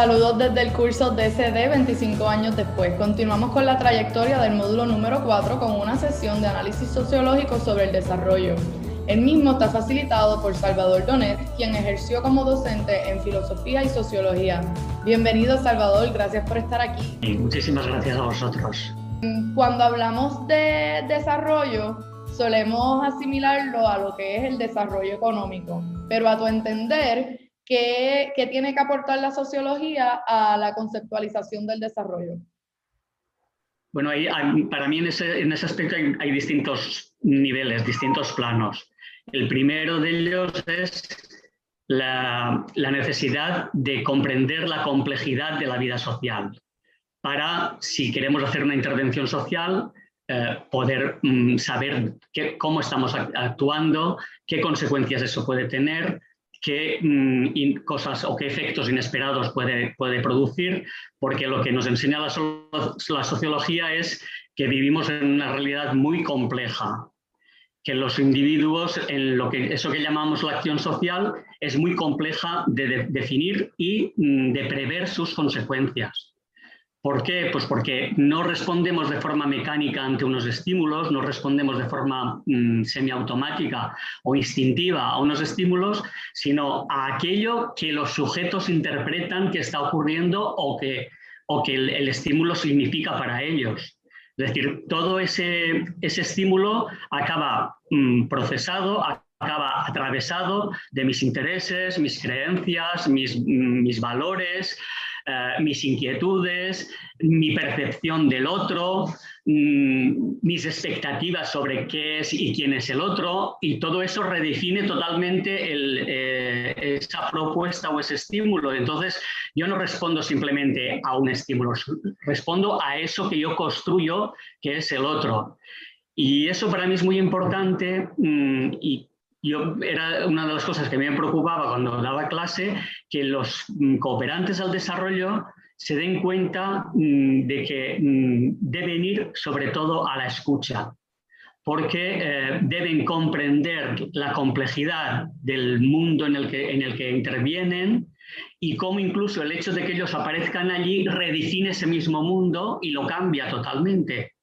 Saludos desde el curso DCD 25 años después. Continuamos con la trayectoria del módulo número 4 con una sesión de análisis sociológico sobre el desarrollo. El mismo está facilitado por Salvador Donet, quien ejerció como docente en filosofía y sociología. Bienvenido Salvador, gracias por estar aquí. muchísimas gracias a vosotros. Cuando hablamos de desarrollo, solemos asimilarlo a lo que es el desarrollo económico, pero a tu entender, ¿qué, qué tiene que aportar la sociología a la conceptualización del desarrollo? Bueno, para mí en ese, en ese aspecto hay, distintos niveles, distintos planos. El primero de ellos es la, la, necesidad de comprender la complejidad de la vida social para, si queremos hacer una intervención social, eh, poder mm, saber qué, cómo estamos actuando, qué consecuencias eso puede tener, qué mm, cosas o qué efectos inesperados puede, puede producir, porque lo que nos enseña la, la sociología es que vivimos en una realidad muy compleja, que los individuos, en lo que, eso que llamamos la acción social, es muy compleja de, definir y mm, de prever sus consecuencias. ¿Por qué? Pues porque no respondemos de forma mecánica ante unos estímulos, no respondemos de forma mm, semiautomática o instintiva a unos estímulos, sino a aquello que los sujetos interpretan que está ocurriendo o que, o que el, estímulo significa para ellos. Es decir, todo ese, ese estímulo acaba mm, procesado, acaba atravesado de mis intereses, mis creencias, mis, mm, mis valores, eh, mis inquietudes, mi percepción del otro, mm, mis expectativas sobre qué es y quién es el otro, y todo eso redefine totalmente eh, esa propuesta o ese estímulo. Entonces, yo no respondo simplemente a un estímulo, respondo a eso que yo construyo, que es el otro. Y eso para mí es muy importante mm, y yo era una de las cosas que me preocupaba cuando daba clase, que los mm, cooperantes al desarrollo se den cuenta mm, de que mm, deben ir sobre todo a la escucha, porque eh, deben comprender la complejidad del mundo en el, que, en el que intervienen y cómo incluso el hecho de que ellos aparezcan allí redefine ese mismo mundo y lo cambia totalmente.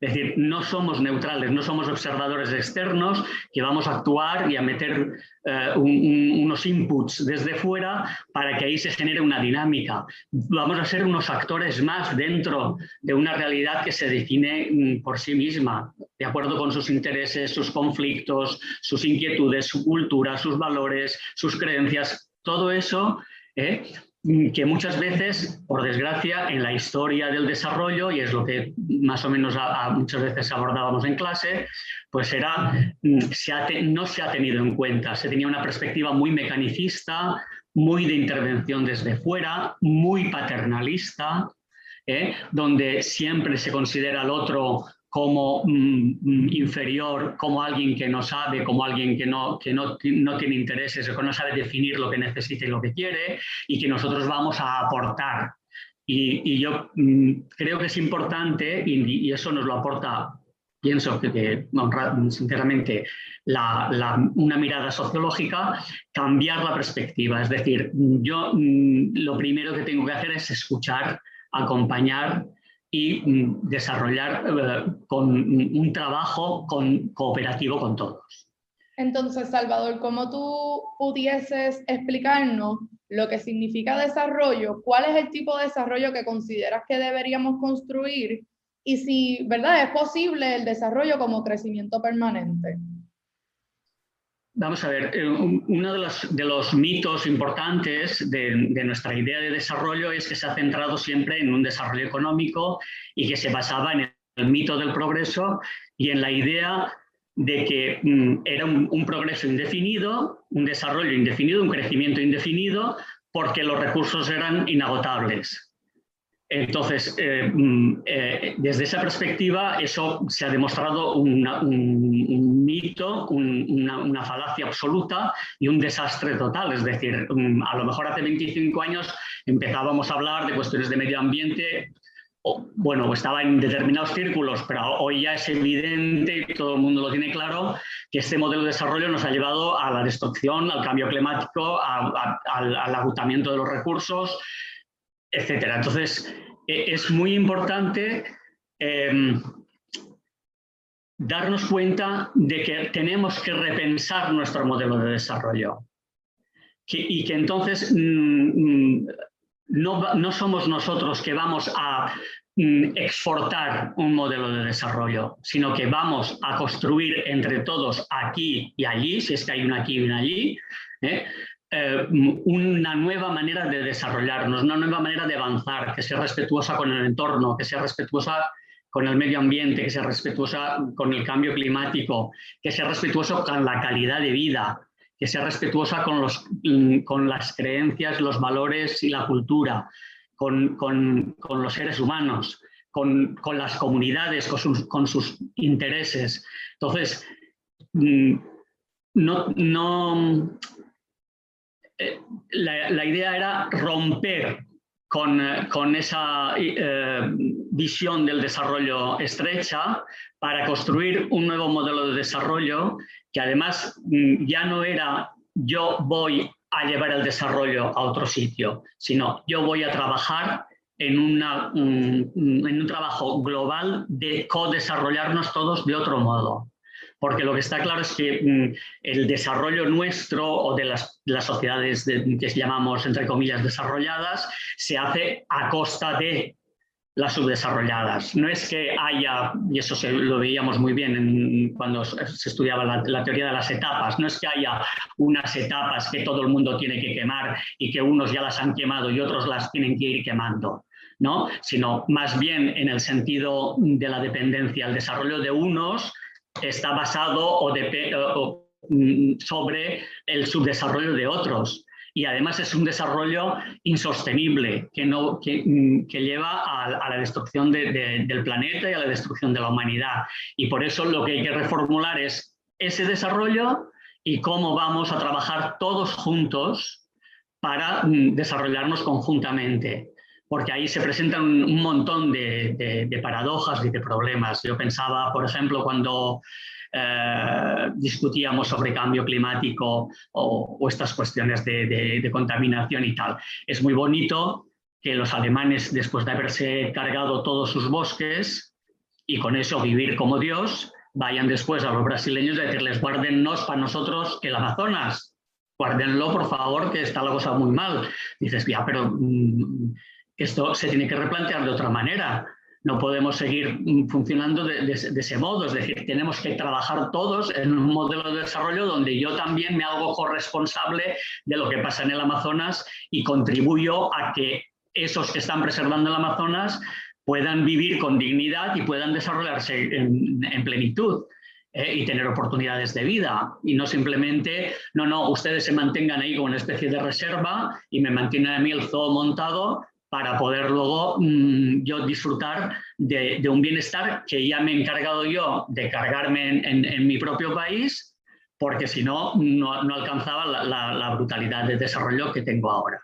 Es decir, no somos neutrales, no somos observadores externos que vamos a actuar y a meter eh, unos inputs desde fuera para que ahí se genere una dinámica. Vamos a ser unos actores más dentro de una realidad que se define mm, por sí misma, de acuerdo con sus intereses, sus conflictos, sus inquietudes, su cultura, sus valores, sus creencias. Todo eso ¿eh? Que muchas veces, por desgracia, en la historia del desarrollo, y es lo que más o menos muchas veces abordábamos en clase, pues era, mm, no se ha tenido en cuenta. Se tenía una perspectiva muy mecanicista, muy de intervención desde fuera, muy paternalista, ¿eh? donde siempre se considera al otro como mm, mm, inferior, como alguien que no sabe, como alguien que, no, que no, no, tiene intereses o que no sabe definir lo que necesita y lo que quiere y que nosotros vamos a aportar. Y, yo mm, creo que es importante, y, eso nos lo aporta, pienso que, sinceramente, la, una mirada sociológica, cambiar la perspectiva. Es decir, yo lo primero que tengo que hacer es escuchar, acompañar, y mm, desarrollar eh, con un trabajo cooperativo con todos. Entonces, Salvador, ¿cómo tú pudieses explicarnos lo que significa desarrollo? ¿Cuál es el tipo de desarrollo que consideras que deberíamos construir? Y si, ¿verdad? Es posible el desarrollo como crecimiento permanente. Vamos a ver, eh, uno de los, de los mitos importantes de, nuestra idea de desarrollo es que se ha centrado siempre en un desarrollo económico y que se basaba en el mito del progreso y en la idea de que mm, era un, progreso indefinido, un desarrollo indefinido, un crecimiento indefinido, porque los recursos eran inagotables. Entonces, eh, mm, eh, desde esa perspectiva, eso se ha demostrado un, mito, una, falacia absoluta y un desastre total. Es decir, mm, a lo mejor hace 25 años empezábamos a hablar de cuestiones de medio ambiente, bueno, estaba en determinados círculos, pero hoy ya es evidente, y todo el mundo lo tiene claro, que este modelo de desarrollo nos ha llevado a la destrucción, al cambio climático, al agotamiento de los recursos, etcétera. Entonces, e, es muy importante em, darnos cuenta de que tenemos que repensar nuestro modelo de desarrollo y que entonces mm, mm, no, no, somos nosotros que vamos a mm, exportar un modelo de desarrollo, sino que vamos a construir entre todos aquí y allí, si es que hay un aquí y un allí, ¿eh? Eh, una nueva manera de desarrollarnos, una nueva manera de avanzar, que sea respetuosa con el entorno, que sea respetuosa con el medio ambiente, que sea respetuosa con el cambio climático, que sea respetuoso con la calidad de vida, que sea respetuosa con, los, mm, con las creencias, los valores y la cultura, con, con, con los seres humanos, con, las comunidades, con sus, con sus, intereses. Entonces, mm, no, no la, idea era romper con, esa eh, visión del desarrollo estrecha para construir un nuevo modelo de desarrollo que además mm, ya no era yo voy a llevar el desarrollo a otro sitio, sino yo voy a trabajar en, una, en un trabajo global de co-desarrollarnos todos de otro modo porque lo que está claro es que mm, el desarrollo nuestro o de las, sociedades que llamamos, entre comillas, desarrolladas, se hace a costa de las subdesarrolladas. No es que haya, y eso lo veíamos muy bien cuando se estudiaba la, teoría de las etapas, no es que haya unas etapas que todo el mundo tiene que quemar y que unos ya las han quemado y otros las tienen que ir quemando. ¿no? sino más bien en el sentido de la dependencia, el desarrollo de unos está basado o, mm, sobre el subdesarrollo de otros. Y además es un desarrollo insostenible que, no, que, mm, lleva a, la destrucción del planeta y a la destrucción de la humanidad. Y por eso lo que hay que reformular es ese desarrollo y cómo vamos a trabajar todos juntos para mm, desarrollarnos conjuntamente porque ahí se presentan un montón de, paradojas y de problemas. Yo pensaba, por ejemplo, cuando eh, discutíamos sobre cambio climático o, estas cuestiones de, contaminación y tal. Es muy bonito que los alemanes, después de haberse cargado todos sus bosques y con eso vivir como Dios, vayan después a los brasileños y decirles, guárdennos para nosotros el Amazonas, guárdenlo por favor, que está la cosa muy mal. Dices, ya, pero... Mm, esto se tiene que replantear de otra manera. No podemos seguir funcionando de, ese modo, es decir, tenemos que trabajar todos en un modelo de desarrollo donde yo también me hago corresponsable de lo que pasa en el Amazonas y contribuyo a que esos que están preservando el Amazonas puedan vivir con dignidad y puedan desarrollarse en, plenitud. Eh, y tener oportunidades de vida y no simplemente, no, no, ustedes se mantengan ahí como una especie de reserva y me mantienen a mí el zoo montado para poder luego mm, yo disfrutar de, un bienestar que ya me he encargado yo de cargarme en, mi propio país, porque si no, no, alcanzaba la, brutalidad de desarrollo que tengo ahora.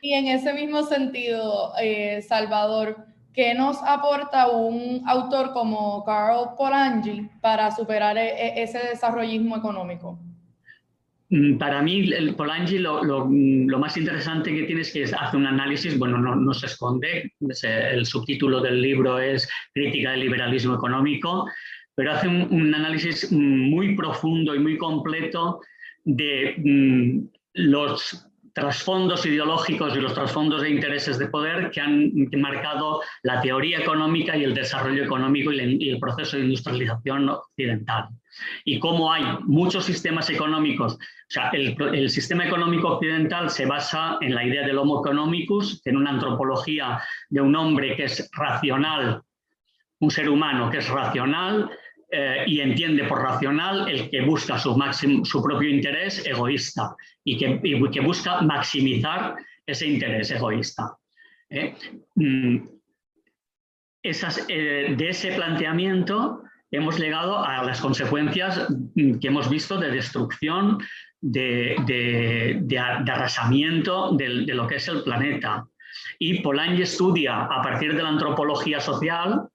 Y en ese mismo sentido, eh, Salvador, ¿qué nos aporta un autor como Carl Polanyi para superar e, e, ese desarrollismo económico? Mm, para mí, el Polanyi lo, mm, lo, más interesante que tiene es que hace un análisis, bueno, no, se esconde, el subtítulo del libro es Crítica del liberalismo económico, pero hace un, análisis muy profundo y muy completo de mm, los trasfondos ideológicos y los trasfondos de intereses de poder que han marcado la teoría económica y el desarrollo económico y el proceso de industrialización occidental y cómo hay muchos sistemas económicos. O sea, el, sistema económico occidental se basa en la idea del homo economicus, en una antropología de un hombre que es racional, un ser humano que es racional eh, y entiende por racional el que busca su, su propio interés egoísta y que, que, busca maximizar ese interés egoísta. ¿eh? Mm, esas, eh, de ese planteamiento hemos llegado a las consecuencias que hemos visto de destrucción, de, arrasamiento de, lo que es el planeta. Y Polanyi estudia a partir de la antropología social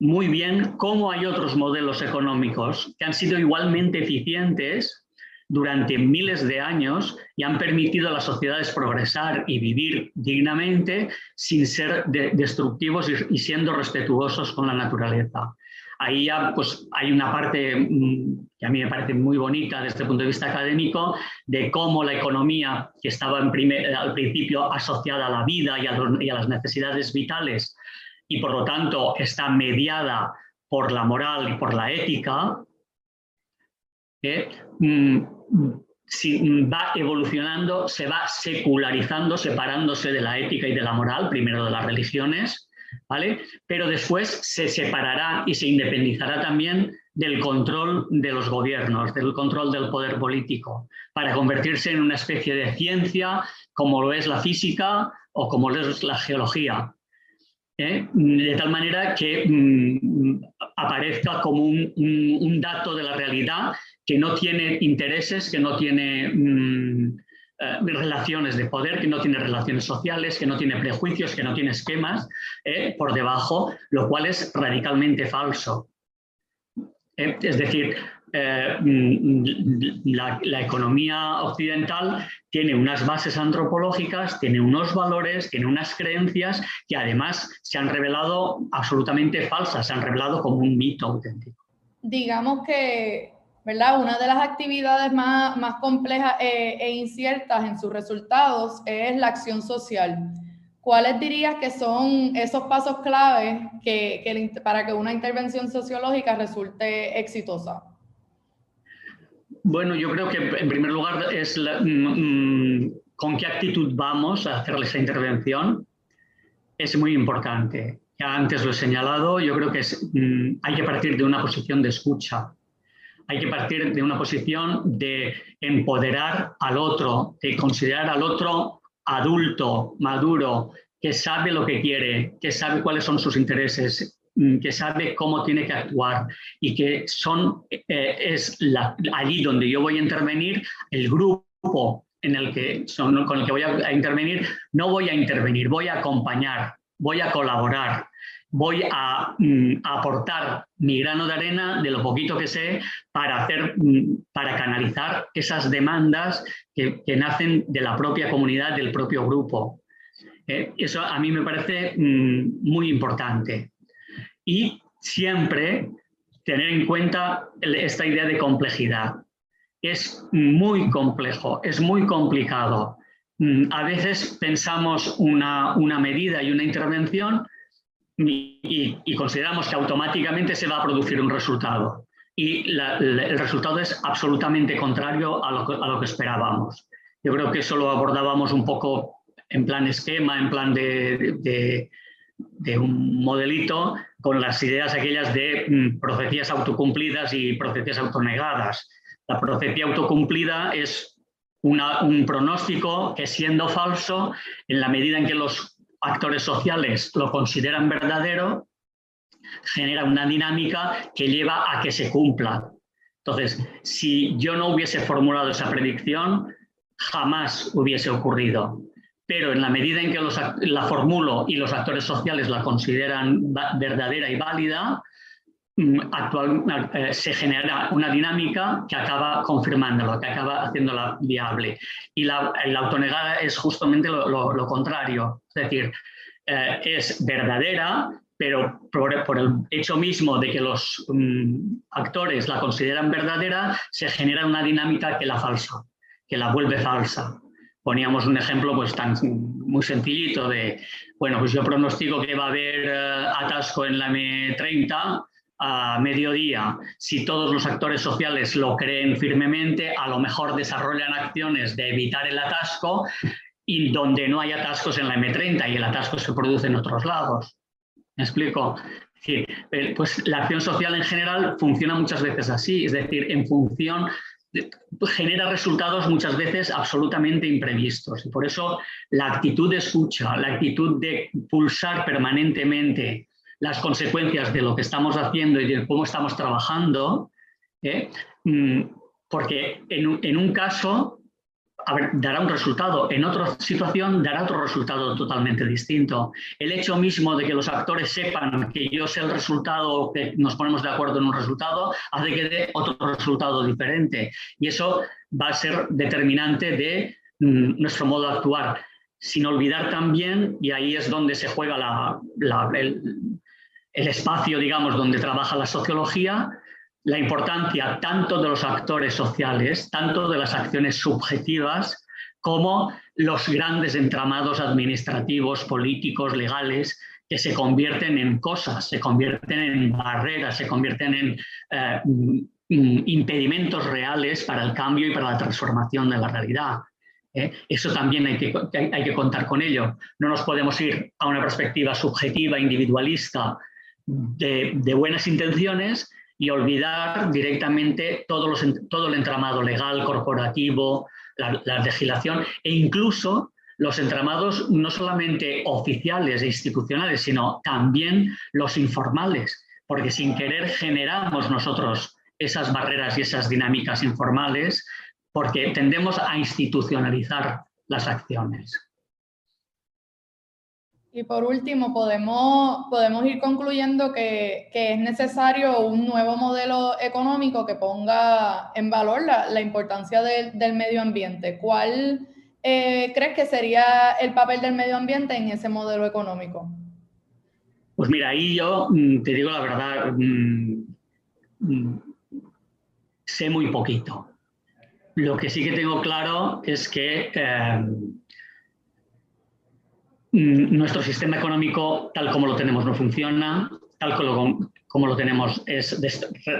muy bien cómo hay otros modelos económicos que han sido igualmente eficientes, durante miles de años y han permitido a las sociedades progresar y vivir dignamente sin ser destructivos y, siendo respetuosos con la naturaleza. Ahí ya pues, hay una parte mm, que a mí me parece muy bonita desde el punto de vista académico, de cómo la economía, que estaba en primer, al principio asociada a la vida y a, y a las necesidades vitales, y por lo tanto está mediada por la moral y por la ética, ¿eh? Mm, va evolucionando, se va secularizando, separándose de la ética y de la moral, primero de las religiones, ¿vale? pero después se separará y se independizará también del control de los gobiernos, del control del poder político, para convertirse en una especie de ciencia como lo es la física o como lo es la geología. ¿Eh? De tal manera que mm, aparezca como un, dato de la realidad que no tiene intereses, que no tiene mm, eh, relaciones de poder, que no tiene relaciones sociales, que no tiene prejuicios, que no tiene esquemas eh, por debajo, lo cual es radicalmente falso. Es decir, mm, la, la, economía occidental tiene unas bases antropológicas, tiene unos valores, tiene unas creencias que además se han revelado absolutamente falsas, se han revelado como un mito auténtico. Digamos que ¿verdad? Una de las actividades más, más complejas e, e, inciertas en sus resultados es la acción social. ¿Cuáles dirías que son esos pasos claves que, que, para que una intervención sociológica resulte exitosa? Bueno, yo creo que en primer lugar es mm, mm, con qué actitud vamos a hacer esa intervención. Es muy importante. Ya antes lo he señalado, yo creo que mm, hay que partir de una posición de escucha hay que partir de una posición de empoderar al otro, de considerar al otro adulto, maduro, que sabe lo que quiere, que sabe cuáles son sus intereses, que sabe cómo tiene que actuar y que son, eh, es allí donde yo voy a intervenir, el grupo en el que con el que voy a intervenir, no voy a intervenir, voy a acompañar, voy a colaborar, voy mm, a, aportar mi grano de arena de lo poquito que sé para, hacer, mm, para canalizar esas demandas que, nacen de la propia comunidad, del propio grupo. Eh, eso a mí me parece mm, muy importante. Y siempre tener en cuenta esta idea de complejidad. Es muy complejo, es muy complicado. A veces pensamos una, una medida y una intervención y, consideramos que automáticamente se va a producir un resultado. Y el resultado es absolutamente contrario a lo, que, esperábamos. Yo creo que eso lo abordábamos un poco en plan esquema, en plan de, un modelito, con las ideas aquellas de mm, profecías autocumplidas y profecías autonegadas. La profecía autocumplida es un pronóstico que siendo falso, en la medida en que los actores sociales lo consideran verdadero, genera una dinámica que lleva a que se cumpla. Entonces, si yo no hubiese formulado esa predicción, jamás hubiese ocurrido. Pero en la medida en que la formulo y los actores sociales la consideran verdadera y válida, mm, actual, eh, se genera una dinámica que acaba confirmándolo, que acaba haciéndola viable. Y la, autonegada es justamente lo contrario. Es decir, eh, es verdadera, pero por, el hecho mismo de que los mm, actores la consideran verdadera, se genera una dinámica que la falsa, que la vuelve falsa. Poníamos un ejemplo pues, tan muy sencillito de, bueno, pues yo pronostico que va a haber eh, atasco en la M30 a mediodía. Si todos los actores sociales lo creen firmemente, a lo mejor desarrollan acciones de evitar el atasco y donde no hay atascos en la M30 y el atasco se produce en otros lados. ¿Me explico? Pues la acción social en general funciona muchas veces así, es decir, en función, genera resultados muchas veces absolutamente imprevistos. Y por eso la actitud de escucha, la actitud de pulsar permanentemente las consecuencias de lo que estamos haciendo y de cómo estamos trabajando, ¿eh? mm, porque en un caso dará un resultado, en otra situación dará otro resultado totalmente distinto. El hecho mismo de que los actores sepan que yo sé el resultado, que nos ponemos de acuerdo en un resultado, hace que dé otro resultado diferente. Y eso va a ser determinante de mm, nuestro modo de actuar. Sin olvidar también, y ahí es donde se juega el, el espacio, digamos, donde trabaja la sociología, la importancia tanto de los actores sociales, tanto de las acciones subjetivas, como los grandes entramados administrativos, políticos, legales, que se convierten en cosas, se convierten en barreras, se convierten en eh, mm, impedimentos reales para el cambio y para la transformación de la realidad. ¿eh? Eso también hay que, hay que contar con ello. No nos podemos ir a una perspectiva subjetiva, individualista, de buenas intenciones, y olvidar directamente todo, todo el entramado legal, corporativo, la, legislación e incluso los entramados no solamente oficiales e institucionales, sino también los informales, porque sin querer generamos nosotros esas barreras y esas dinámicas informales porque tendemos a institucionalizar las acciones. Y por último, podemos, podemos ir concluyendo que, que, es necesario un nuevo modelo económico que ponga en valor la, la importancia del medio ambiente. ¿Cuál eh, crees que sería el papel del medio ambiente en ese modelo económico? Pues mira, ahí yo mm, te digo la verdad, mm, mm, sé muy poquito. Lo que sí que tengo claro es que eh, nuestro sistema económico, tal como lo tenemos, no funciona, tal como, lo tenemos, es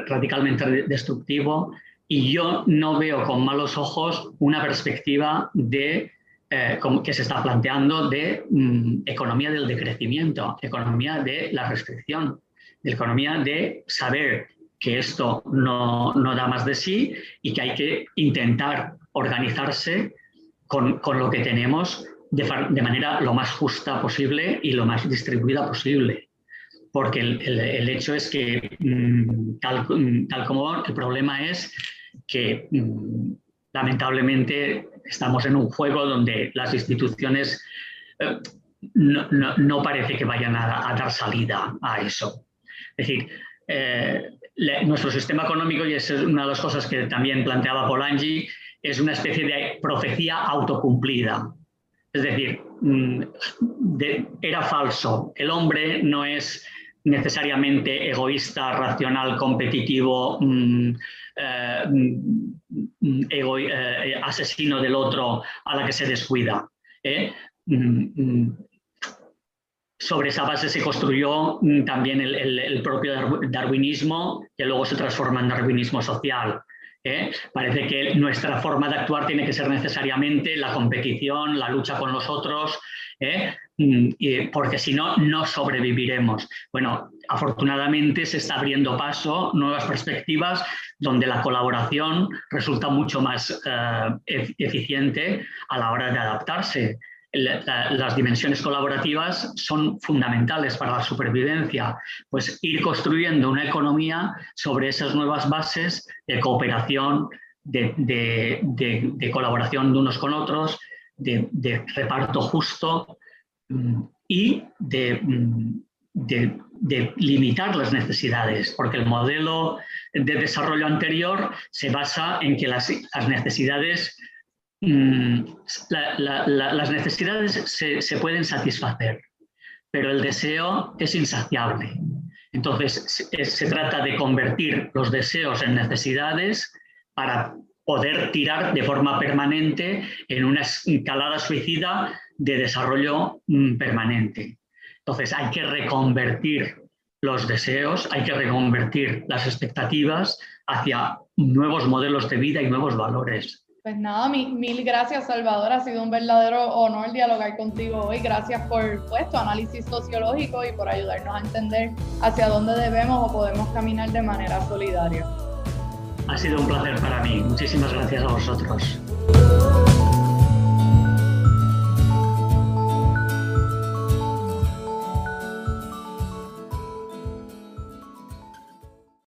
radicalmente destructivo. Y yo no veo con malos ojos una perspectiva de, eh, que se está planteando de mm, economía del decrecimiento, economía de la restricción, de economía de saber que esto no, no da más de sí y que hay que intentar organizarse con, con lo que tenemos de, manera lo más justa posible y lo más distribuida posible. Porque el, hecho es que, mm, tal, tal, como el problema es que mm, lamentablemente estamos en un juego donde las instituciones eh, no, parece que vayan a, dar salida a eso. Es decir, eh, nuestro sistema económico, y es una de las cosas que también planteaba Polanyi, es una especie de profecía autocumplida. Es decir, mm, era falso. El hombre no es necesariamente egoísta, racional, competitivo, mm, eh, mm, eh, asesino del otro a la que se descuida. ¿eh? sobre esa base se construyó también el, propio darwinismo, que luego se transforma en darwinismo social. ¿Eh? Parece que nuestra forma de actuar tiene que ser necesariamente la competición, la lucha con los otros, ¿eh? mm, porque si no, no sobreviviremos. Bueno, afortunadamente se está abriendo paso, nuevas perspectivas, donde la colaboración resulta mucho más eh, eficiente a la hora de adaptarse las dimensiones colaborativas son fundamentales para la supervivencia, pues ir construyendo una economía sobre esas nuevas bases de cooperación, de, colaboración de unos con otros, de, reparto justo mm, y mm, de, limitar las necesidades, porque el modelo de desarrollo anterior se basa en que las, las necesidades Mm, las necesidades se, pueden satisfacer, pero el deseo es insaciable. Entonces, se, trata de convertir los deseos en necesidades para poder tirar de forma permanente en una escalada suicida de desarrollo mm, permanente. Entonces, hay que reconvertir los deseos, hay que reconvertir las expectativas hacia nuevos modelos de vida y nuevos valores. Pues nada, mil, gracias Salvador, ha sido un verdadero honor dialogar contigo hoy. Gracias por pues, tu análisis sociológico y por ayudarnos a entender hacia dónde debemos o podemos caminar de manera solidaria. Ha sido un placer para mí. Muchísimas gracias a vosotros.